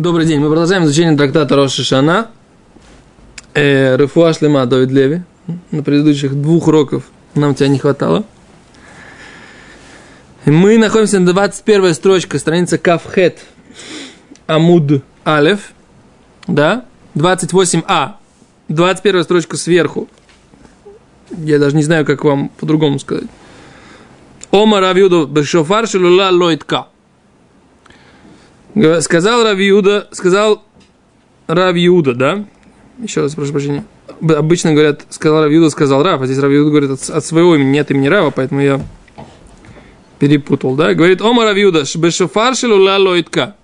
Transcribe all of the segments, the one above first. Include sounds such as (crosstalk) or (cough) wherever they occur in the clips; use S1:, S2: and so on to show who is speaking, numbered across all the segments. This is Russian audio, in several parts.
S1: Добрый день. Мы продолжаем изучение трактата Роша Шана. Э, Рефуа Шлема Давид Леви. На предыдущих двух уроков нам тебя не хватало. Мы находимся на 21 строчка, страница Кавхет Амуд Алев. Да? 28а. 21 строчка сверху. Я даже не знаю, как вам по-другому сказать. Ома Равюду Бешофар Шелула Лойтка. Сказал Равиуда, сказал Равиуда, да? Еще раз прошу прощения. Обычно говорят, сказал Равиуда, сказал Рав, а здесь Равиуда говорит от, от своего имени, нет имени Рава, поэтому я перепутал, да? Говорит, Ома Равиуда, бешофар шелула лоитка.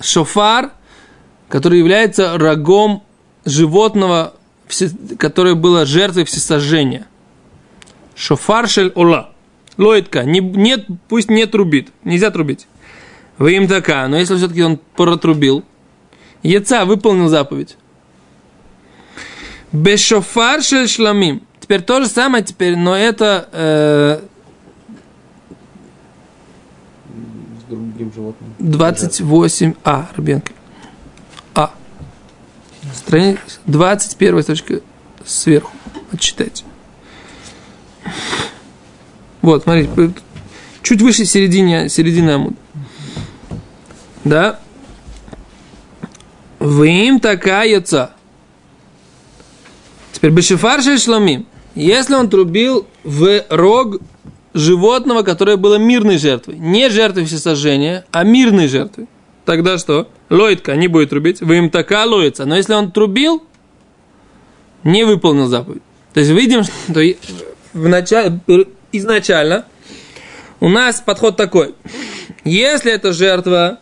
S1: Шофар, который является рогом животного, которое было жертвой всесожжения. Шофар шель ола. Лоитка. Не, нет, пусть не трубит. Нельзя трубить. Вы им такая, но если все-таки он протрубил, Яца выполнил заповедь. Бешофар шламим. Теперь то же самое теперь, но это э,
S2: с другим животным.
S1: 28а, Рубенко. А. Страница 21 точка сверху. Отчитайте. Вот, смотрите, чуть выше середины, середины амуда. Да? Вы им такая Теперь Бешифар Шламим. Если он трубил в рог животного, которое было мирной жертвой. Не жертвой всесожжения, а мирной жертвой. Тогда что? Лойтка не будет трубить. Вы им така лоится. Но если он трубил, не выполнил заповедь. То есть видим, что в начале, изначально у нас подход такой. Если это жертва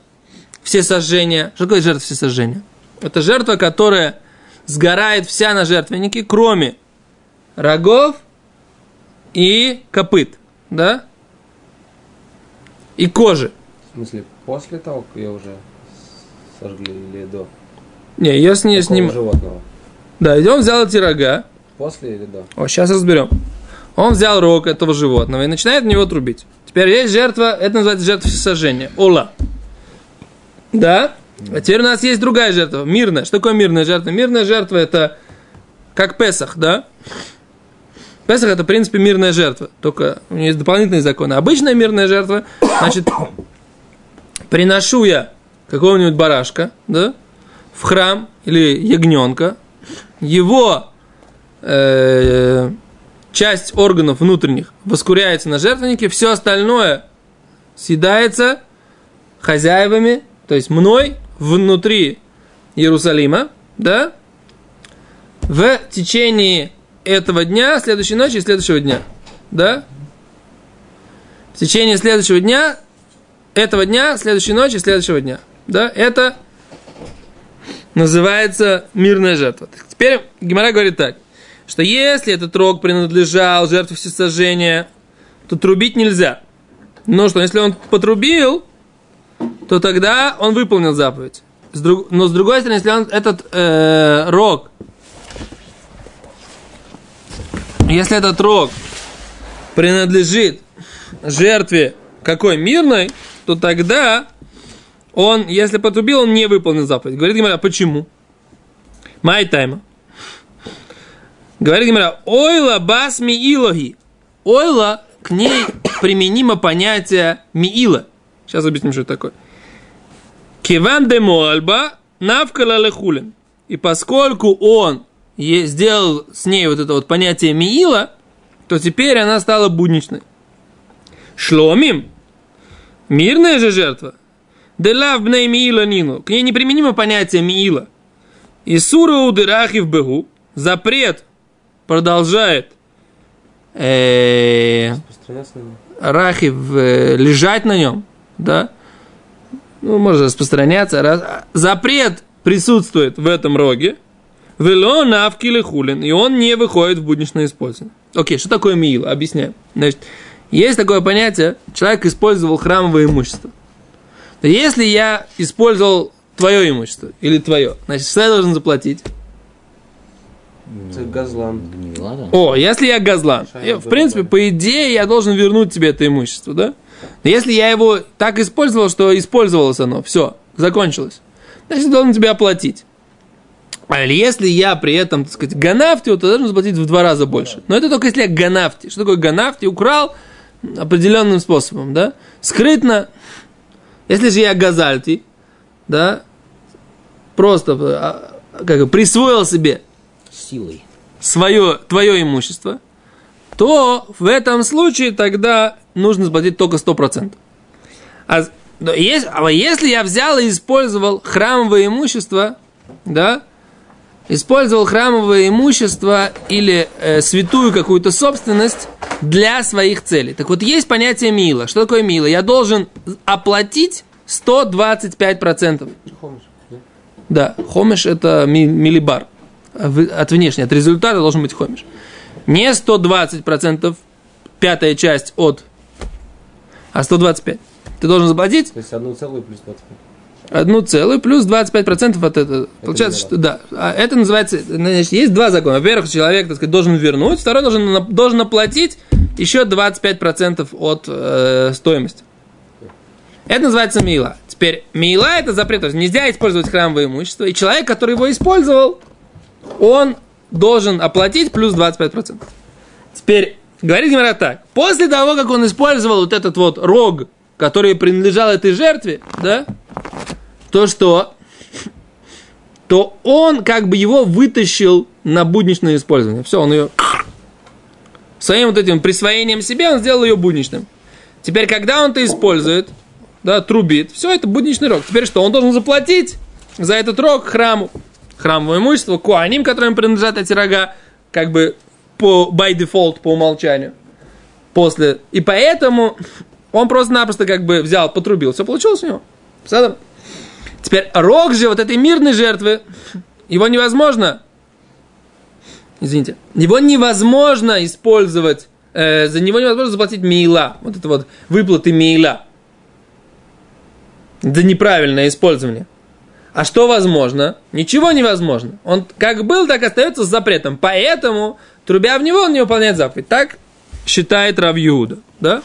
S1: все сожжения. Что такое жертва все сожжения? Это жертва, которая сгорает вся на жертвеннике, кроме рогов и копыт, да? И кожи.
S2: В смысле, после того, как ее уже сожгли или до?
S1: Не, я с ней с ним...
S2: животного?
S1: Да, и он взял эти рога.
S2: После или до?
S1: О, сейчас разберем. Он взял рог этого животного и начинает в него трубить. Теперь есть жертва, это называется жертва всесожжения. Ола. Да? А теперь у нас есть другая жертва, мирная. Что такое мирная жертва? Мирная жертва это как Песах, да? Песах это, в принципе, мирная жертва. Только у нее есть дополнительные законы. Обычная мирная жертва, значит, приношу я какого-нибудь барашка, да, в храм или ягненка, его э, часть органов внутренних воскуряется на жертвеннике, все остальное съедается хозяевами то есть мной внутри Иерусалима, да, в течение этого дня, следующей ночи и следующего дня, да, в течение следующего дня, этого дня, следующей ночи, следующего дня, да, это называется мирная жертва. Теперь Гимара говорит так, что если этот рог принадлежал жертве всесожжения, то трубить нельзя. Но что, если он потрубил, то тогда он выполнил заповедь. С друг... Но с другой стороны, если он этот э, рог, если этот рог принадлежит жертве какой мирной, то тогда он, если потрубил, он не выполнил заповедь. Говорит Гимара, почему? Май тайма. Говорит Гимара, ойла бас миилоги. Ойла, к ней применимо понятие миила. Сейчас объясним, что это такое. Киван де Моальба навкала лехулин. И поскольку он сделал с ней вот это вот понятие Миила, то теперь она стала будничной. Шломим. Мирная же жертва. Делав бней Миила Нину. К ней неприменимо понятие Миила. И сура удырахи в бегу. Запрет продолжает э, рахив э, лежать на нем, да, ну, может распространяться. Раз, запрет присутствует в этом роге, вело навкили хулин, и он не выходит в будничное использование. Окей, что такое мил? Объясняем. Значит, есть такое понятие, человек использовал храмовое имущество. То если я использовал твое имущество или твое, значит, что я должен заплатить?
S2: Ты газлан.
S1: О, если я газлан, я, в принципе, по идее, я должен вернуть тебе это имущество, да? Но если я его так использовал, что использовалось оно, все, закончилось. Значит, должен тебе оплатить. А если я при этом, так сказать, ганафти, то должен заплатить в два раза больше. Но это только если я ганафти. Что такое ганафти? Украл определенным способом, да? Скрытно. Если же я газальти, да, просто а, как присвоил себе
S3: Силой.
S1: свое, твое имущество, то в этом случае тогда нужно заплатить только 100%. А, но есть, а если я взял и использовал храмовое имущество, да, использовал храмовое имущество или э, святую какую-то собственность для своих целей. Так вот, есть понятие мила. Что такое мила? Я должен оплатить 125%.
S2: Хомиш, да?
S1: Хомиш это ми- милибар. А От внешней, от результата должен быть хомиш. Не 120%, пятая часть от, а 125. Ты должен заплатить
S2: То есть одну целую плюс 25.
S1: одну целую плюс 25% от этого. Получается, что да. А это называется, значит, есть два закона. Во-первых, человек, так сказать, должен вернуть, второй должен, должен оплатить еще 25% от э, стоимости. Это называется мила. Теперь мила это запрет, то есть нельзя использовать храмовое имущество, и человек, который его использовал, он должен оплатить плюс 25%. Теперь, говорит Гимара так, после того, как он использовал вот этот вот рог, который принадлежал этой жертве, да, то что? (laughs) То он как бы его вытащил на будничное использование. Все, он ее (clears throat) своим вот этим присвоением себе он сделал ее будничным. Теперь, когда он это использует, да, трубит, все, это будничный рог. Теперь что? Он должен заплатить за этот рог храму. Храмовое имущество, куаним, которым принадлежат эти рога, как бы по by default, по умолчанию. После. И поэтому он просто-напросто как бы взял, потрубил. Все получилось у него. Садом. Теперь рог же вот этой мирной жертвы, его невозможно, извините, его невозможно использовать, э, за него невозможно заплатить мейла, вот это вот выплаты мейла. Это неправильное использование. А что возможно? Ничего невозможно. Он как был, так остается с запретом. Поэтому, трубя в него, он не выполняет заповедь. Так считает Рав Иуда, да?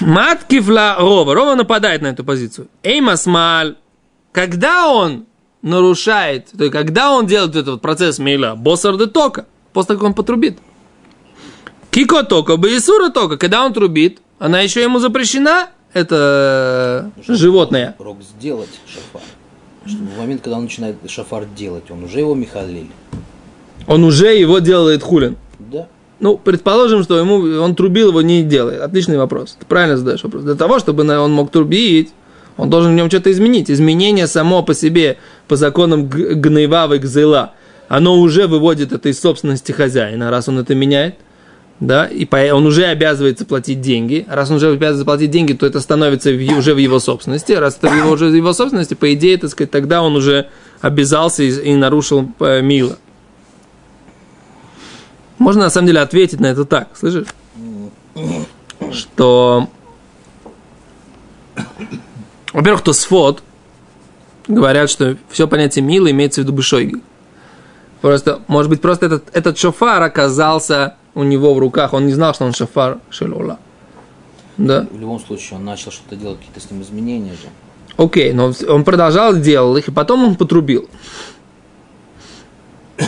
S1: Маткивла Рова. Рова нападает на эту позицию. Эймасмаль. Когда он нарушает, то есть когда он делает этот процесс мейла, боссар де тока, после того, как он потрубит. Кико тока, бейсура тока, когда он трубит, она еще ему запрещена, это животное.
S3: Рог сделать шафар. Чтобы в момент, когда он начинает шафар делать, он уже его Михалиль.
S1: Он уже его делает хулин.
S3: Да.
S1: Ну, предположим, что ему он трубил, его не делает. Отличный вопрос. Ты правильно задаешь вопрос. Для того, чтобы он мог трубить, он должен в нем что-то изменить. Изменение само по себе, по законам г- гневавы гзела, оно уже выводит это из собственности хозяина, раз он это меняет. Да, и он уже обязывается платить деньги. Раз он уже обязывается платить деньги, то это становится уже в его собственности. Раз это его, уже в его собственности, по идее, так сказать, тогда он уже обязался и, и нарушил э, мило. Можно на самом деле ответить на это так, слышишь? Что, во-первых, то сфот говорят, что все понятие мило имеется в виду бышойги. Просто, может быть, просто этот, этот шофар оказался у него в руках, он не знал, что он шофар шелола. Да?
S3: В любом случае, он начал что-то делать, какие-то с ним изменения же.
S1: Окей, но он продолжал, делал их, и потом он потрубил. (coughs)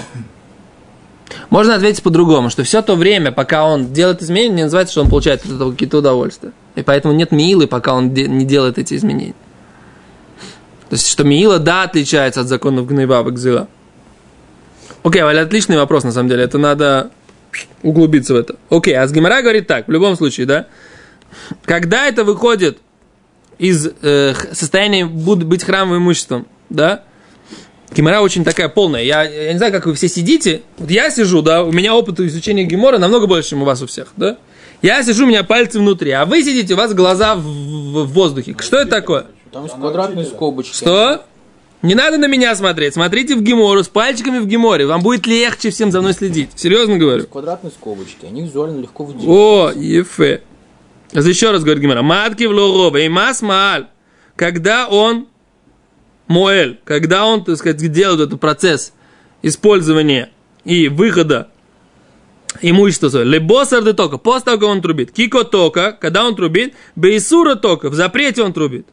S1: Можно ответить по-другому, что все то время, пока он делает изменения, не называется, что он получает от этого какие-то удовольствия. И поэтому нет милы, пока он де- не делает эти изменения. То есть, что Миила, да, отличается от законов Гнева Бакзила. Окей, Валя, отличный вопрос, на самом деле. Это надо углубиться в это. Окей, а с Гимара говорит так, в любом случае, да? Когда это выходит из э, состояния буд- быть храмовым имуществом, да? Гемора очень такая полная. Я, я не знаю, как вы все сидите. Вот я сижу, да, у меня опыт изучения гемора намного больше, чем у вас у всех, да? Я сижу, у меня пальцы внутри, а вы сидите, у вас глаза в, в- в воздухе. Что это такое?
S3: Там квадратные скобочки.
S1: Что? Не надо на меня смотреть. Смотрите в гемору, с пальчиками в геморе. Вам будет легче всем за мной следить. Серьезно говорю.
S3: Квадратные скобочки, они визуально легко выделяют.
S1: О, ефе. еще раз говорит Гимара. Матки в лорова и мас мааль. Когда он Моэль, когда он, так сказать, делает этот процесс использования и выхода имущество свое. Лебосар де тока, после того, как он трубит. Кико тока, когда он трубит, бейсура тока, в запрете он трубит.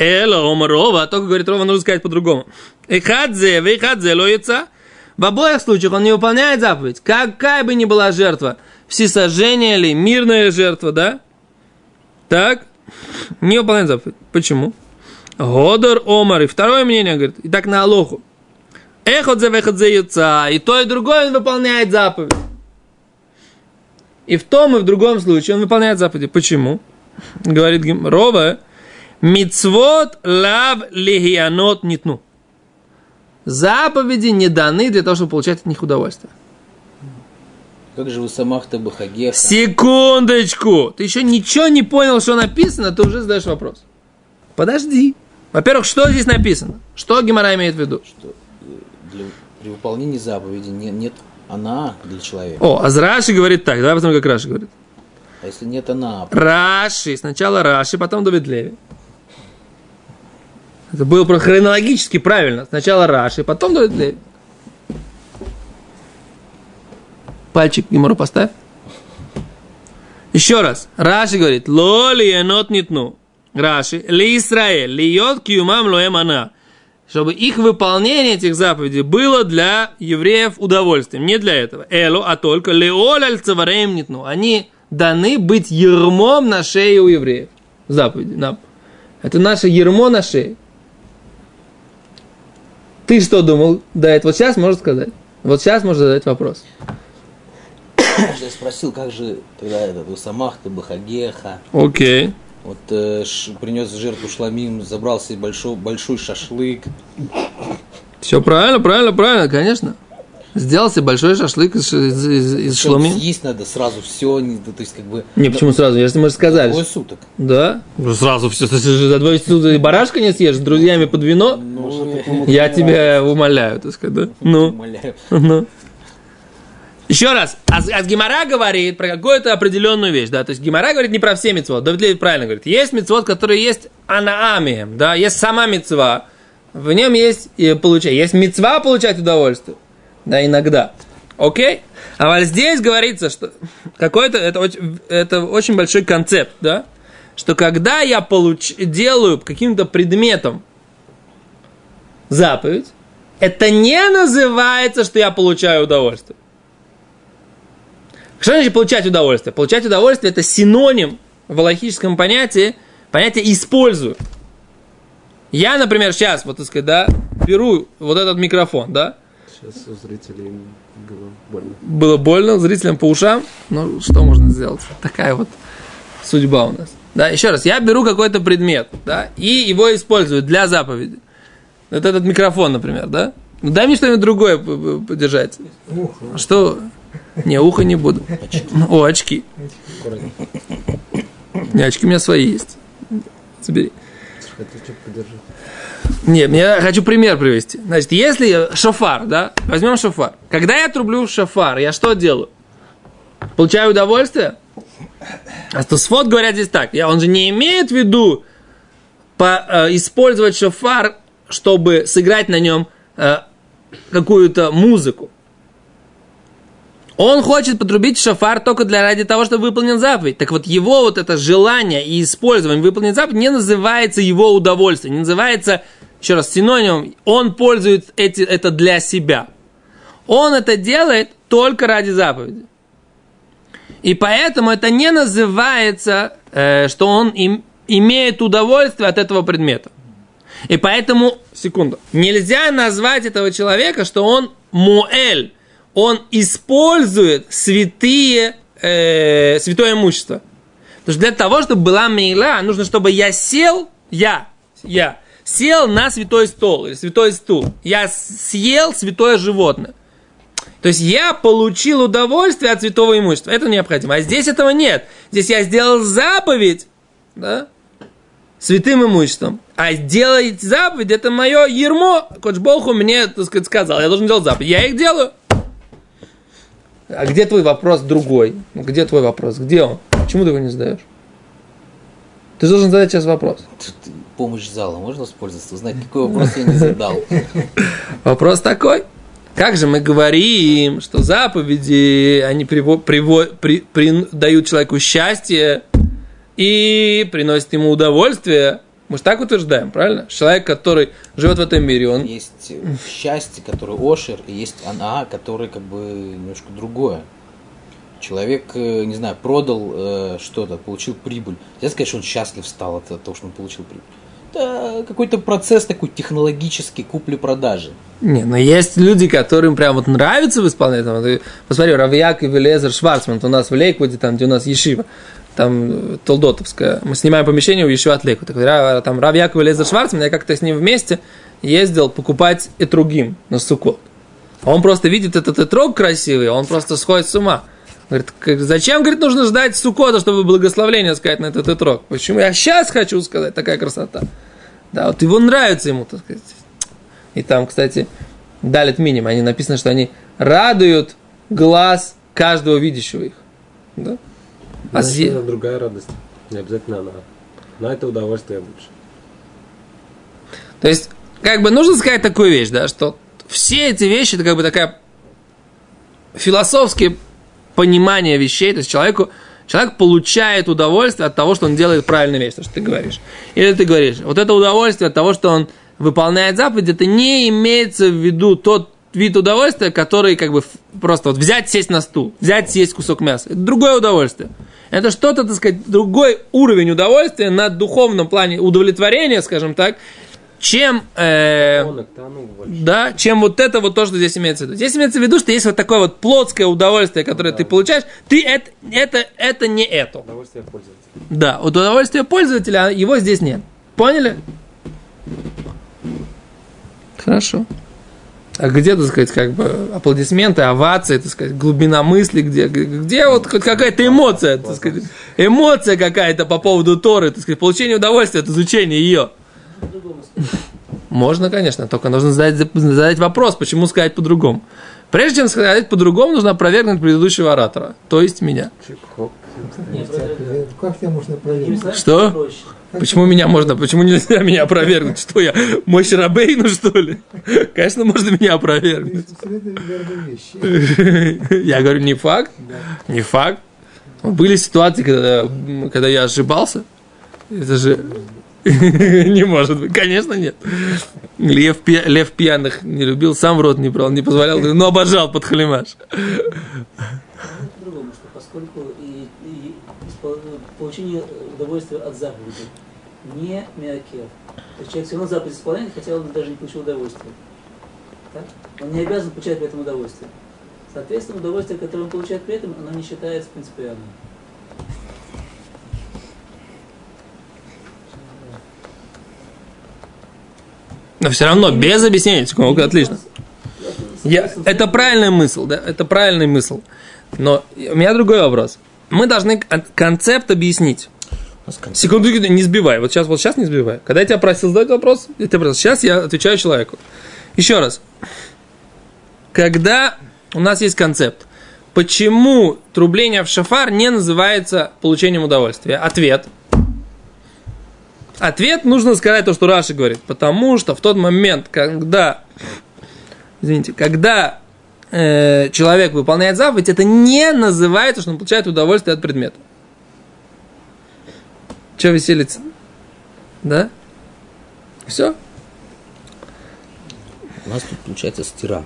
S1: Эло, омарова, только говорит Рова, нужно сказать по-другому. Эхадзе, вейхадзе, лоица. В обоих случаях он не выполняет заповедь. Какая бы ни была жертва, всесожжение или мирная жертва, да? Так, не выполняет заповедь. Почему? Годор Омар. И второе мнение, говорит, и так на Алоху. Эхот за вехот за яйца. И то, и другое он выполняет заповедь. И в том, и в другом случае он выполняет заповеди. Почему? Говорит Рова, мицвот лав лихианот нитну. Заповеди не даны для того, чтобы получать от них удовольствие.
S3: Как же вы самах-то бахагеха?
S1: Секундочку! Ты еще ничего не понял, что написано, ты уже задаешь вопрос. Подожди. Во-первых, что здесь написано? Что Гемора имеет в виду?
S3: Что э, для, при выполнении заповеди не- нет она для человека.
S1: О, а Раши говорит так, давай посмотрим, как Раши говорит.
S3: А если нет она,
S1: Раши, сначала Раши, потом Давид Леви. Это было про- хронологически правильно. Сначала Раши, потом Леви. Пальчик Гимору поставь. Еще раз. Раши говорит, лоли енот нитну. Раши, ли Исраэль, ли йод киумам лоэм ана. Чтобы их выполнение этих заповедей было для евреев удовольствием. Не для этого. Элу, а только леоль аль цавареем. Они даны быть ермом на шее у евреев. Заповеди. нам. Это наше ермо на шее. Ты что думал? Да, это вот сейчас можешь сказать. Вот сейчас можно задать вопрос.
S3: я спросил, как же тогда этот вы самах-то бахагеха?
S1: Окей.
S3: Вот э, ш- принес жертву шламим, забрал себе большой, большой шашлык.
S1: Все правильно, правильно, правильно, конечно. Сделал себе большой шашлык из, из, из- из шлумин.
S3: Съесть надо сразу все, то есть как бы...
S1: Не, почему сразу? Если мы же сказали.
S3: Двое суток.
S1: Да? Ну, Сразу все. Же за двое суток и барашка не съешь с друзьями под вино?
S3: Ну,
S1: Я тебя умоляю, так сказать, да? Ну,
S3: умоляю.
S1: ну. Еще раз, а, а Гимара говорит про какую-то определенную вещь, да, то есть Гимара говорит не про все мецвод, Давид Леви правильно говорит, есть мецвод, который есть анаамием, да, есть сама мецва, в нем есть и получать, есть мецва получать удовольствие, да, иногда, окей, а вот здесь говорится, что какой-то, это, это очень большой концепт, да, что когда я получ, делаю каким-то предметом заповедь, это не называется, что я получаю удовольствие. Что значит получать удовольствие? Получать удовольствие это синоним в логическом понятии, понятие использую. Я, например, сейчас, вот так сказать, да, беру вот этот микрофон, да,
S2: Сейчас у зрителей было больно.
S1: было больно зрителям по ушам, ну что можно сделать? Такая вот судьба у нас. Да, еще раз, я беру какой-то предмет, да, и его использую для заповеди. Вот этот микрофон, например, да. Ну дай мне что-нибудь другое подержать. Что? Не, ухо не буду. О, очки. Не, очки у меня свои есть. Забери.
S2: Это что подержи.
S1: Нет, я хочу пример привести. Значит, если шофар, да, возьмем шофар. Когда я трублю шофар, я что делаю? Получаю удовольствие? А Тосфот говорят здесь так. Я, он же не имеет в виду по, э, использовать шофар, чтобы сыграть на нем э, какую-то музыку. Он хочет потрубить шофар только для ради того, чтобы выполнил заповедь. Так вот, его вот это желание и использование выполнить заповедь не называется его удовольствием, не называется, еще раз, синонимом, он пользует эти, это для себя. Он это делает только ради заповеди. И поэтому это не называется, э, что он им, имеет удовольствие от этого предмета. И поэтому, секунду, нельзя назвать этого человека, что он муэль, он использует святые, э, святое имущество. Потому что для того, чтобы была мейла, нужно, чтобы я сел, я, я, сел на святой стол или святой стул. Я съел святое животное. То есть я получил удовольствие от святого имущества. Это необходимо. А здесь этого нет. Здесь я сделал заповедь, да, святым имуществом. А делать заповедь, это мое ярмо. Коль уж Бог мне, так сказать, сказал, я должен делать заповедь. Я их делаю. А где твой вопрос другой? Где твой вопрос? Где он? Почему ты его не задаешь? Ты должен задать сейчас вопрос.
S3: Помощь зала можно воспользоваться? Узнать, какой вопрос я не задал. (laughs)
S1: Вопрос такой. Как же мы говорим, что заповеди, они приво, приво, при, при, дают человеку счастье и приносят ему удовольствие. Мы же так утверждаем, правильно? Человек, который живет в этом мире, он...
S3: Есть э, счастье, которое ошер, и есть она, который как бы немножко другое. Человек, э, не знаю, продал э, что-то, получил прибыль. Я сказать, что он счастлив стал от того, что он получил прибыль. Это какой-то процесс такой технологический купли-продажи.
S1: Не, но есть люди, которым прям вот нравится исполнять. Там, ты посмотри, Равьяк и Велезер Шварцман, у нас в Лейквуде, там, где у нас Ешива, там э, Толдотовская. Мы снимаем помещение у Ешива от Лейквуда. Когда там Равьяк и Велезер Шварцман, я как-то с ним вместе ездил покупать этругим на Сукот. Он просто видит этот этрог красивый, он просто сходит с ума. Говорит, зачем, говорит, нужно ждать Сукота, чтобы благословление сказать на этот этрог? Почему я сейчас хочу сказать, такая красота. Да, вот его нравится ему, так сказать. И там, кстати, Далит Миним, они написано, что они радуют глаз каждого видящего их. Да?
S2: А это другая радость. Не обязательно она. На это удовольствие больше.
S1: То есть, как бы нужно сказать такую вещь, да, что все эти вещи, это как бы такая философские понимание вещей, то есть человеку, человек получает удовольствие от того, что он делает правильную вещь, то, что ты говоришь. Или ты говоришь, вот это удовольствие от того, что он выполняет заповедь, это не имеется в виду тот вид удовольствия, который как бы просто вот взять, сесть на стул, взять, съесть кусок мяса. Это другое удовольствие. Это что-то, так сказать, другой уровень удовольствия на духовном плане удовлетворения, скажем так, чем, э, да, чем вот это вот то, что здесь имеется в виду. Здесь имеется в виду, что есть вот такое вот плотское удовольствие, которое да. ты получаешь, ты это, это, это не это.
S2: Удовольствие пользователя.
S1: Да, вот удовольствие пользователя, а его здесь нет. Поняли? Хорошо. А где, так сказать, как бы аплодисменты, овации, так сказать, глубина мысли, где, где вот хоть какая-то эмоция, так сказать, эмоция какая-то по поводу Торы, так сказать, получение удовольствия от изучения ее. Можно, конечно, только нужно задать, задать вопрос, почему сказать по-другому. Прежде чем сказать по-другому, нужно опровергнуть предыдущего оратора, то есть меня.
S4: Как тебя можно проверить?
S1: Что? Почему меня можно, почему нельзя (laughs) меня опровергнуть? Что я, мой Шарабейну, что ли? Конечно, можно меня опровергнуть. (laughs) Я говорю, не факт, не факт. Были ситуации, когда, когда я ошибался. Это же (laughs) Не может быть, конечно нет. Лев, пья, лев пьяных не любил, сам в рот не брал, не позволял, но обожал под халимаш.
S5: По-другому, что поскольку и, и получение удовольствия от заповеди не мякер. То есть человек все равно заповедь исполняет, хотя он даже не получил удовольствия. Так? Он не обязан получать при этом удовольствие. Соответственно, удовольствие, которое он получает при этом, оно не считается принципиальным.
S1: Все равно, без объяснения, секунду, отлично. Я, это правильный мысль, да, это правильный мысль. Но у меня другой вопрос. Мы должны концепт объяснить. Секунду, не сбивай. Вот сейчас, вот сейчас не сбивай. Когда я тебя просил задать вопрос, тебя просил. Сейчас я отвечаю человеку. Еще раз. Когда у нас есть концепт, почему трубление в шафар не называется получением удовольствия? Ответ – Ответ нужно сказать то, что Раша говорит. Потому что в тот момент, когда, извините, когда э, человек выполняет заповедь, это не называется, что он получает удовольствие от предмета. Че веселится? Да? Все?
S3: У нас тут получается стира.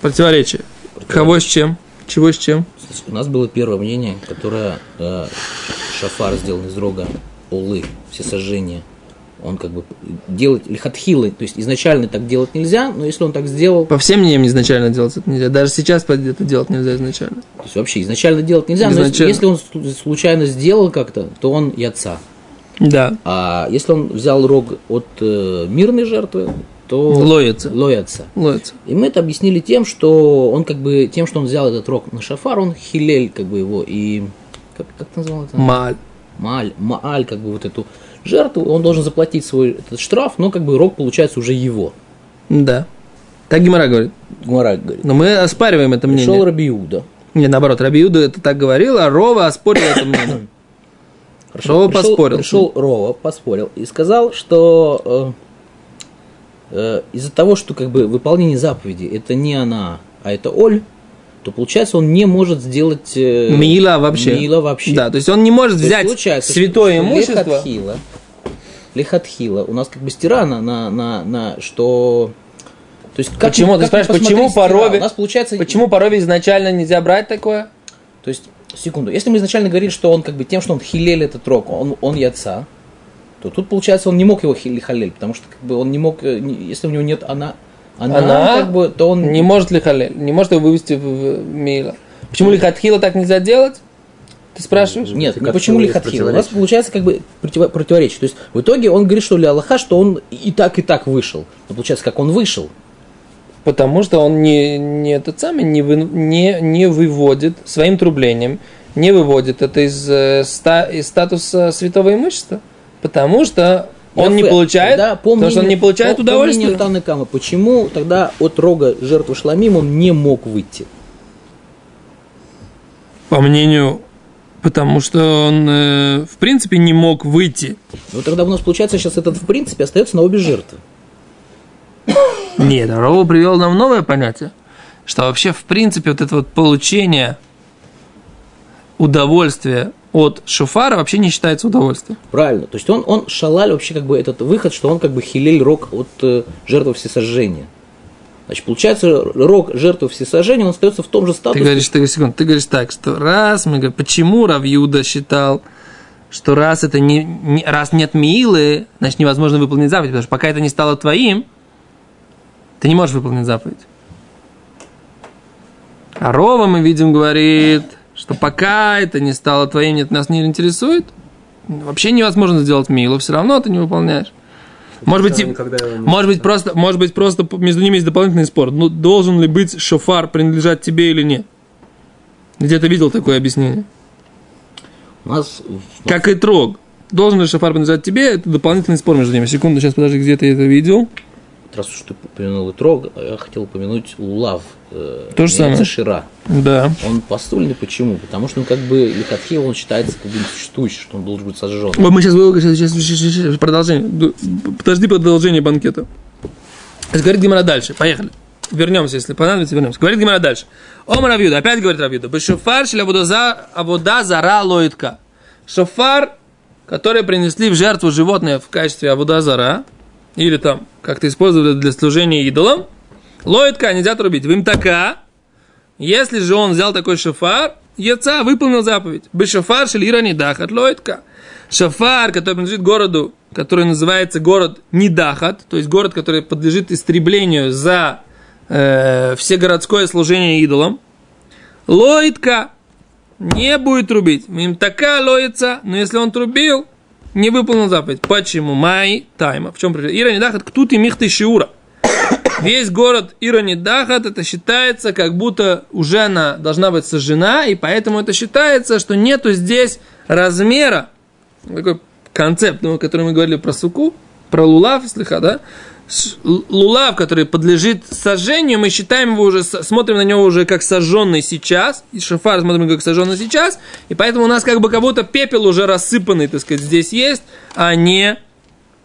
S1: Противоречие. Противоречие. Кого с чем? Чего с чем?
S3: У нас было первое мнение, которое э, шафар сделан из рога олы, все сожжения, он как бы делать лихатхилы, то есть изначально так делать нельзя, но если он так сделал...
S1: По всем мнениям изначально делать это нельзя, даже сейчас это делать нельзя изначально.
S3: То есть вообще изначально делать нельзя, изначально. но если, если он случайно сделал как-то, то он яца.
S1: Да.
S3: А если он взял рог от э, мирной жертвы, то
S1: лоется.
S3: лоется.
S1: Лоется.
S3: И мы это объяснили тем, что он как бы тем, что он взял этот рог на шафар, он хилель как бы его и как, как назвал это?
S1: Маль.
S3: Мааль, Мааль, как бы вот эту жертву, он должен заплатить свой этот штраф, но как бы рог получается уже его.
S1: Да. Так Гимара говорит.
S3: Гимара говорит.
S1: Но мы оспариваем это мнение.
S3: Пришел Рабиуда.
S1: Не, наоборот, Рабиуда это так говорил, а Рова оспорил это мнение. (coughs)
S3: Хорошо, Рова пришел, поспорил. Пришел Рова, поспорил и сказал, что э, из-за того, что как бы выполнение заповеди это не она, а это Оль, то получается он не может сделать э,
S1: Мила вообще.
S3: Мила вообще.
S1: Да, то есть он не может
S3: То
S1: взять святое имущество.
S3: Лехатхила, лехатхила. У нас как бы стира на, на, на, что... То есть, как
S1: Почему?
S3: ни-
S1: Ты спрашиваешь, почему Рове-
S3: У нас получается...
S1: Почему по Рове изначально нельзя брать такое?
S3: То есть, секунду, если мы изначально говорили, что он как бы тем, что он хилель этот рог, он, он яца, то тут получается он не мог его халель, потому что как бы он не мог, э, если у него нет она, она,
S1: Она
S3: как бы, то он
S1: Не может ли халель? Не может его вывести в, Мила? Почему лихатхила так нельзя делать? Ты спрашиваешь?
S3: Нет, не почему
S2: есть
S3: лихатхила. У нас получается как бы противо- противоречие. То есть в итоге он говорит, что для Аллаха, что он и так, и так вышел. Но получается, как он вышел.
S1: Потому что он не, не этот самый не, вы- не, не выводит своим трублением, не выводит это из, э, ста- из статуса святого имущества. Потому что он не получает,
S3: Тогда по
S1: потому что он не получает
S3: по-
S1: удовольствия.
S3: По Камы, почему тогда от рога жертвы Шламим он не мог выйти?
S1: По мнению, потому что он, э, в принципе, не мог выйти.
S3: Ну тогда у нас получается сейчас этот в принципе остается на обе жертвы. (coughs)
S1: Нет, Рова привел нам новое понятие, что вообще, в принципе, вот это вот получение удовольствия от шофара вообще не считается удовольствием.
S3: Правильно. То есть он, он шалаль вообще как бы этот выход, что он как бы хилель рог от э, жертвы всесожжения. Значит, получается, рог жертвы всесожжения, он остается в том же
S1: Ты
S3: статусе.
S1: говоришь, ты, секунд, ты говоришь так, что раз мы говорим, почему Равьюда считал, что раз это не, не- раз нет милы, значит невозможно выполнить заповедь, потому что пока это не стало твоим, ты не можешь выполнить заповедь. А Рова, мы видим, говорит, что пока это не стало твоим, нет, нас не интересует, вообще невозможно сделать милу, все равно ты не выполняешь. Может быть,
S2: не
S1: может быть, просто, может быть, просто между ними есть дополнительный спор. Ну, должен ли быть шофар принадлежать тебе или нет? Где-то видел такое объяснение.
S3: У нас
S1: Как и трог. Должен ли шофар принадлежать тебе? Это дополнительный спор между ними. Секунду, сейчас подожди, где ты это видел?
S3: Раз уж ты упомянул Итрог, я хотел упомянуть Лулав. э,
S1: То же самое.
S3: Шира.
S1: Да.
S3: Он постульный почему? Потому что он как бы Лихатхил, он считается как бы несуществующий, что он должен быть сожжен.
S1: Вот мы сейчас, сейчас, сейчас, сейчас, продолжение. Подожди продолжение банкета. Говорит Гимара дальше. Поехали. Вернемся, если понадобится, вернемся. Говорит Гимара дальше. Омар Равьюда, опять говорит Равьюда. Бешофар шля авода зара лоитка. Шофар, который принесли в жертву животное в качестве авода зара, или там как-то использовали для служения идолам, лоитка нельзя трубить. Вим така, если же он взял такой шофар, яца выполнил заповедь. Бешофар шелира недахат лоитка. Шофар, который принадлежит городу, который называется город Недахат, то есть город, который подлежит истреблению за э, всегородское служение идолам. Лоитка не будет трубить. Им такая лоится, но если он трубил, не выполнил заповедь. Почему? Май тайма. В чем причина? Ира Недахат, ктут и михты шиура. (coughs) Весь город Иронидахат это считается, как будто уже она должна быть сожжена, и поэтому это считается, что нету здесь размера, такой концепт, ну, который мы говорили про суку, про лулав, слыха, да? Лулав, который подлежит сожжению, мы считаем его уже, смотрим на него уже как сожженный сейчас, и шафар смотрим как сожженный сейчас, и поэтому у нас как бы как будто пепел уже рассыпанный, так сказать, здесь есть, а не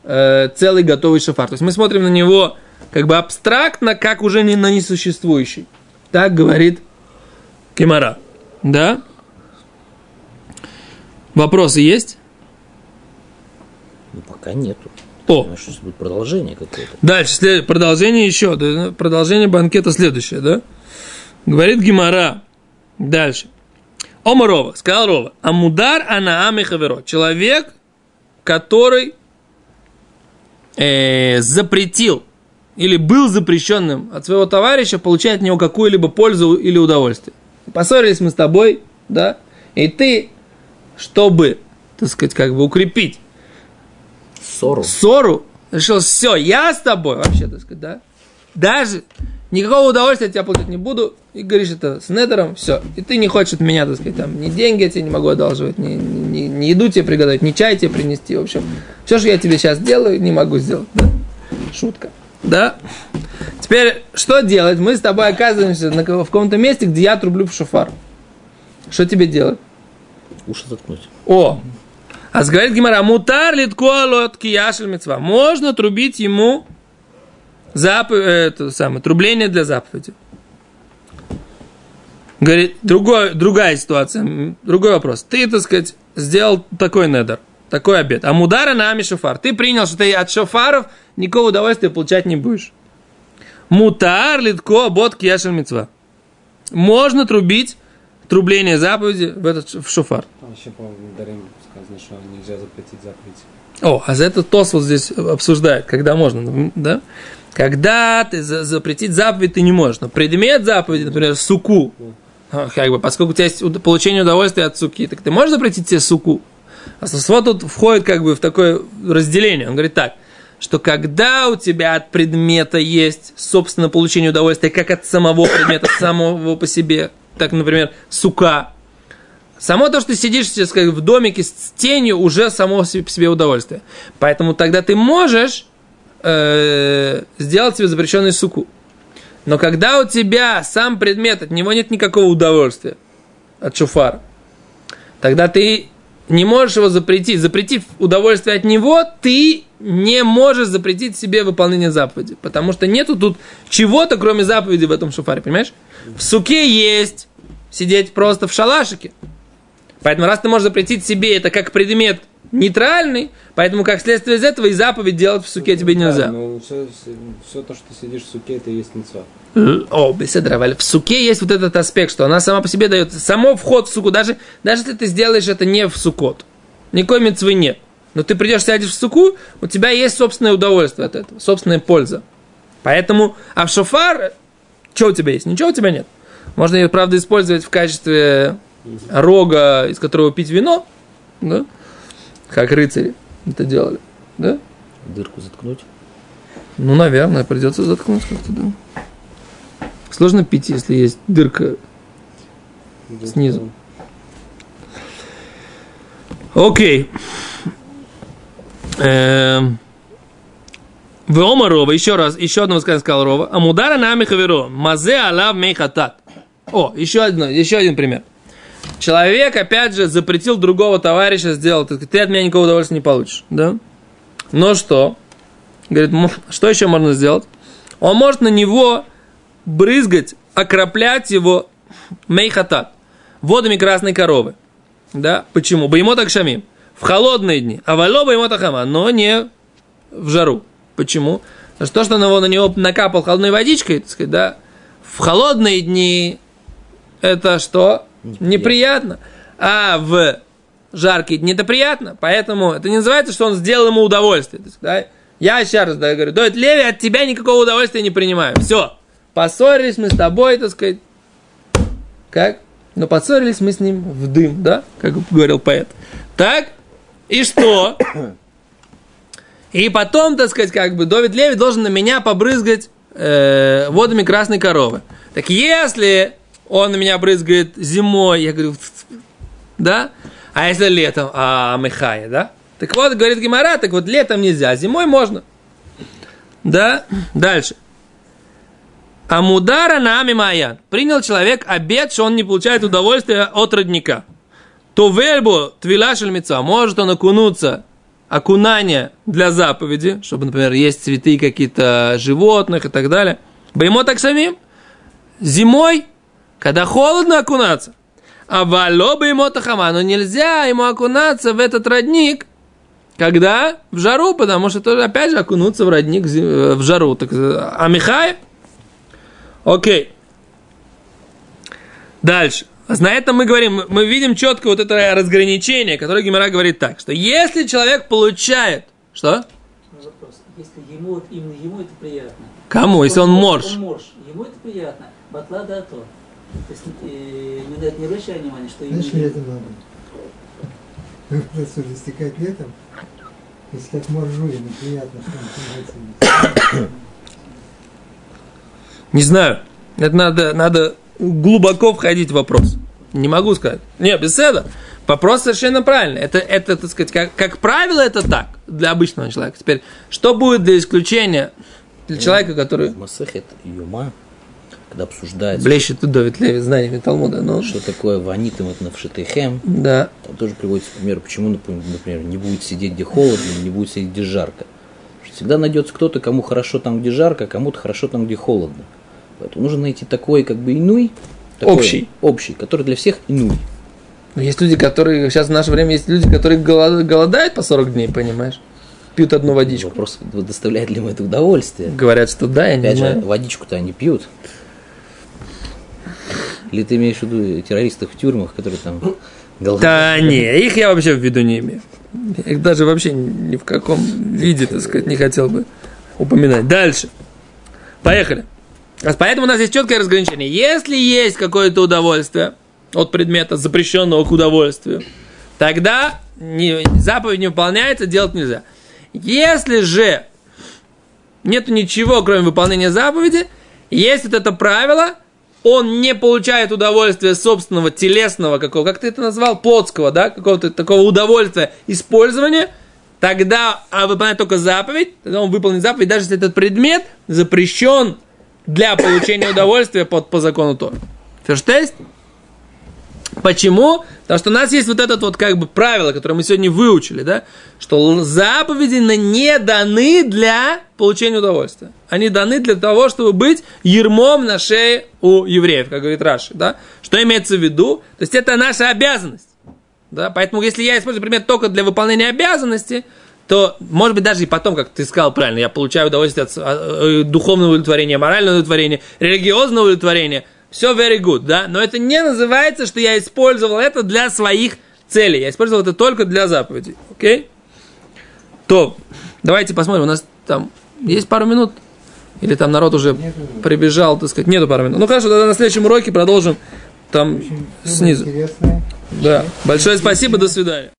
S1: э, целый готовый шафар. То есть мы смотрим на него как бы абстрактно, как уже не на несуществующий. Так говорит Кемара. Да? Вопросы есть?
S3: Ну, пока нету.
S1: О,
S3: Потому что будет продолжение какое-то.
S1: дальше, след- продолжение еще, да, продолжение банкета следующее, да? Говорит Гимара. Дальше. Омарова, сказал Рова. Амудар анаам и хаверо. Человек, который э, запретил или был запрещенным от своего товарища получать от него какую-либо пользу или удовольствие. Поссорились мы с тобой, да, и ты, чтобы, так сказать, как бы укрепить
S3: Ссору.
S1: ссору, решил, все, я с тобой, вообще, так сказать, да, даже никакого удовольствия от тебя получать не буду, и говоришь это с Недером, все, и ты не хочешь от меня, так сказать, там, ни деньги я тебе не могу одалживать, ни, ни, ни еду тебе приготовить, ни чай тебе принести, в общем, все, что я тебе сейчас делаю, не могу сделать, да? Шутка. Да? Теперь, что делать? Мы с тобой оказываемся на, в каком-то месте, где я трублю в шофар. Что тебе делать?
S3: Уши заткнуть.
S1: О! А говорит Гимара, мутар литкуалот кияшель мецва. Можно трубить ему Зап... Это самое, трубление для заповеди. Говорит, другой, другая ситуация, другой вопрос. Ты, так сказать, сделал такой недер, такой обед. А мудара нами шофар. Ты принял, что ты от шофаров никакого удовольствия получать не будешь. Мутар, литко, бот, кьяшер мецва. Можно трубить трубление заповеди в этот в шофар.
S2: Там еще, по-моему, Дарим сказано, что нельзя запретить заповедь.
S1: О, а за это Тос вот здесь обсуждает, когда можно, да? Когда ты за- запретить заповедь ты не можешь, но предмет заповеди, например, суку, а, как бы, поскольку у тебя есть получение удовольствия от суки, так ты можешь запретить себе суку? А вот тут входит как бы в такое разделение. Он говорит так, что когда у тебя от предмета есть, собственно, получение удовольствия, как от самого предмета, самого по себе, так, например, сука, Само то, что ты сидишь сказать, в домике с тенью, уже само себе- удовольствие. Поэтому тогда ты можешь э, сделать себе запрещенную суку. Но когда у тебя сам предмет, от него нет никакого удовольствия, от шуфара, тогда ты не можешь его запретить. Запретив удовольствие от него, ты не можешь запретить себе выполнение заповеди. Потому что нету тут чего-то, кроме заповеди в этом шуфаре, понимаешь? В суке есть сидеть просто в шалашике. Поэтому раз ты можешь запретить себе это как предмет нейтральный, поэтому как следствие из этого и заповедь делать в суке тебе нельзя.
S2: Ну, все, все то, что ты сидишь в суке, это и есть мецва.
S1: О, беседа, Раваль. В суке есть вот этот аспект, что она сама по себе дает. Само вход в суку, даже, даже если ты сделаешь это не в сукот, никакой мецвы нет. Но ты придешь, сядешь в суку, у тебя есть собственное удовольствие от этого, собственная польза. Поэтому, а в шофар, что у тебя есть? Ничего у тебя нет. Можно ее, правда, использовать в качестве рога, из которого пить вино, да? как рыцари это делали. Да?
S3: Дырку заткнуть.
S1: Ну, наверное, придется заткнуть как-то, да. Сложно пить, если есть дырка. Снизу. Окей. Эм. Веома Рова, еще раз, еще одно высказывание сказал Рова. Амудара нами хаверо, мазе алав мейхатат. О, еще, одно, еще один пример. Человек, опять же, запретил другого товарища сделать. Ты от меня никакого удовольствия не получишь. Да? Но что? Говорит, «М, что еще можно сделать? Он может на него брызгать, окроплять его мейхатат, водами красной коровы. Да? Почему? Боимо так шамим. В холодные дни. А вало боимо хама, но не в жару. Почему? Потому что то, что он его, на него накапал холодной водичкой, так сказать, да, в холодные дни это что? Неприятно. А в жаркие дни это приятно. Поэтому это не называется, что он сделал ему удовольствие. То есть, да, я раз да, говорю, Доид Леви, от тебя никакого удовольствия не принимаю. Все. Поссорились мы с тобой, так сказать. Как? Но поссорились мы с ним в дым, да? Как говорил поэт. Так? И что? И потом, так сказать, как бы Довид Леви должен на меня побрызгать э, водами красной коровы. Так если он меня брызгает зимой, я говорю, да? А если летом, а Михая, да? Так вот, говорит Гимара, так вот летом нельзя, зимой можно. Да? Дальше. Амудара нами маян. Принял человек обед, что он не получает удовольствия от родника. То вельбу твилашель мецва. Может он окунуться окунание для заповеди, чтобы, например, есть цветы какие-то животных и так далее. Боимо так самим. Зимой, когда холодно окунаться. А вало бы ему тахама, но нельзя ему окунаться в этот родник, когда в жару, потому что тоже, опять же, окунуться в родник зи- э, в жару. Так, э, а Михай? Окей. Дальше. На этом мы говорим, мы- видим четко вот это разграничение, которое Гимера говорит так, что если человек получает, что?
S5: Вопрос. Если ему, вот именно ему это приятно.
S1: Кому? Если он морж.
S5: Он морж. Ему это приятно. Батла да то. То есть не, дать- не обращай внимания, что.
S4: Знаешь, летом надо. Просто истекать летом. Если как моржули, неприятно, что он.
S1: Не знаю. Это надо, надо глубоко входить в вопрос. Не могу сказать. Не, без этого. Вопрос совершенно правильный. Это, это так сказать, как, как правило, это так для обычного человека. Теперь, что будет для исключения для человека, который...
S3: Масехет Юма, когда обсуждается,
S1: Блещет тут Давид Леви знаниями Талмуда. Ну,
S3: что такое ванитым это навшитыхем,
S1: да.
S3: там тоже приводится пример, почему, например, не будет сидеть где холодно, не будет сидеть где жарко. Что Всегда найдется кто-то, кому хорошо там, где жарко, а кому-то хорошо там, где холодно. Поэтому нужно найти такой, как бы, инуй. такой,
S1: Общий.
S3: Общий, который для всех инуй.
S1: Но есть люди, которые, сейчас в наше время есть люди, которые голод- голодают по 40 дней, понимаешь? Пьют одну водичку.
S3: Вопрос, доставляет ли ему это удовольствие.
S1: Говорят, что да, я не
S3: Опять же, водичку-то они пьют. Или ты имеешь в виду террористов в тюрьмах, которые там голодают?
S1: Да не, их я вообще в виду не имею. Их даже вообще ни в каком виде, так сказать, не хотел бы упоминать. Дальше. Поехали. Поэтому у нас есть четкое разграничение. Если есть какое-то удовольствие от предмета, запрещенного к удовольствию, тогда заповедь не выполняется, делать нельзя. Если же нету ничего, кроме выполнения заповеди, есть вот это правило, он не получает удовольствия собственного телесного, какого, как ты это назвал, плотского, да, какого-то такого удовольствия использования, тогда а выполняет только заповедь, тогда он выполнит заповедь, даже если этот предмет запрещен для получения удовольствия под, по закону Тора. Ферштест? Почему? Потому что у нас есть вот это вот как бы правило, которое мы сегодня выучили, да, что заповеди не даны для получения удовольствия. Они даны для того, чтобы быть ермом на шее у евреев, как говорит Раши, да. Что имеется в виду? То есть это наша обязанность. Да? Поэтому, если я использую предмет только для выполнения обязанности, то, может быть, даже и потом, как ты сказал правильно, я получаю удовольствие от э, э, духовного удовлетворения, морального удовлетворения, религиозного удовлетворения. Все very good, да? Но это не называется, что я использовал это для своих целей. Я использовал это только для заповедей. Окей? То, давайте посмотрим. У нас там есть пару минут? Или там народ уже
S4: Нету.
S1: прибежал, так сказать, нету пару минут. Ну хорошо, тогда на следующем уроке продолжим там снизу. Да. Большое спасибо, до свидания.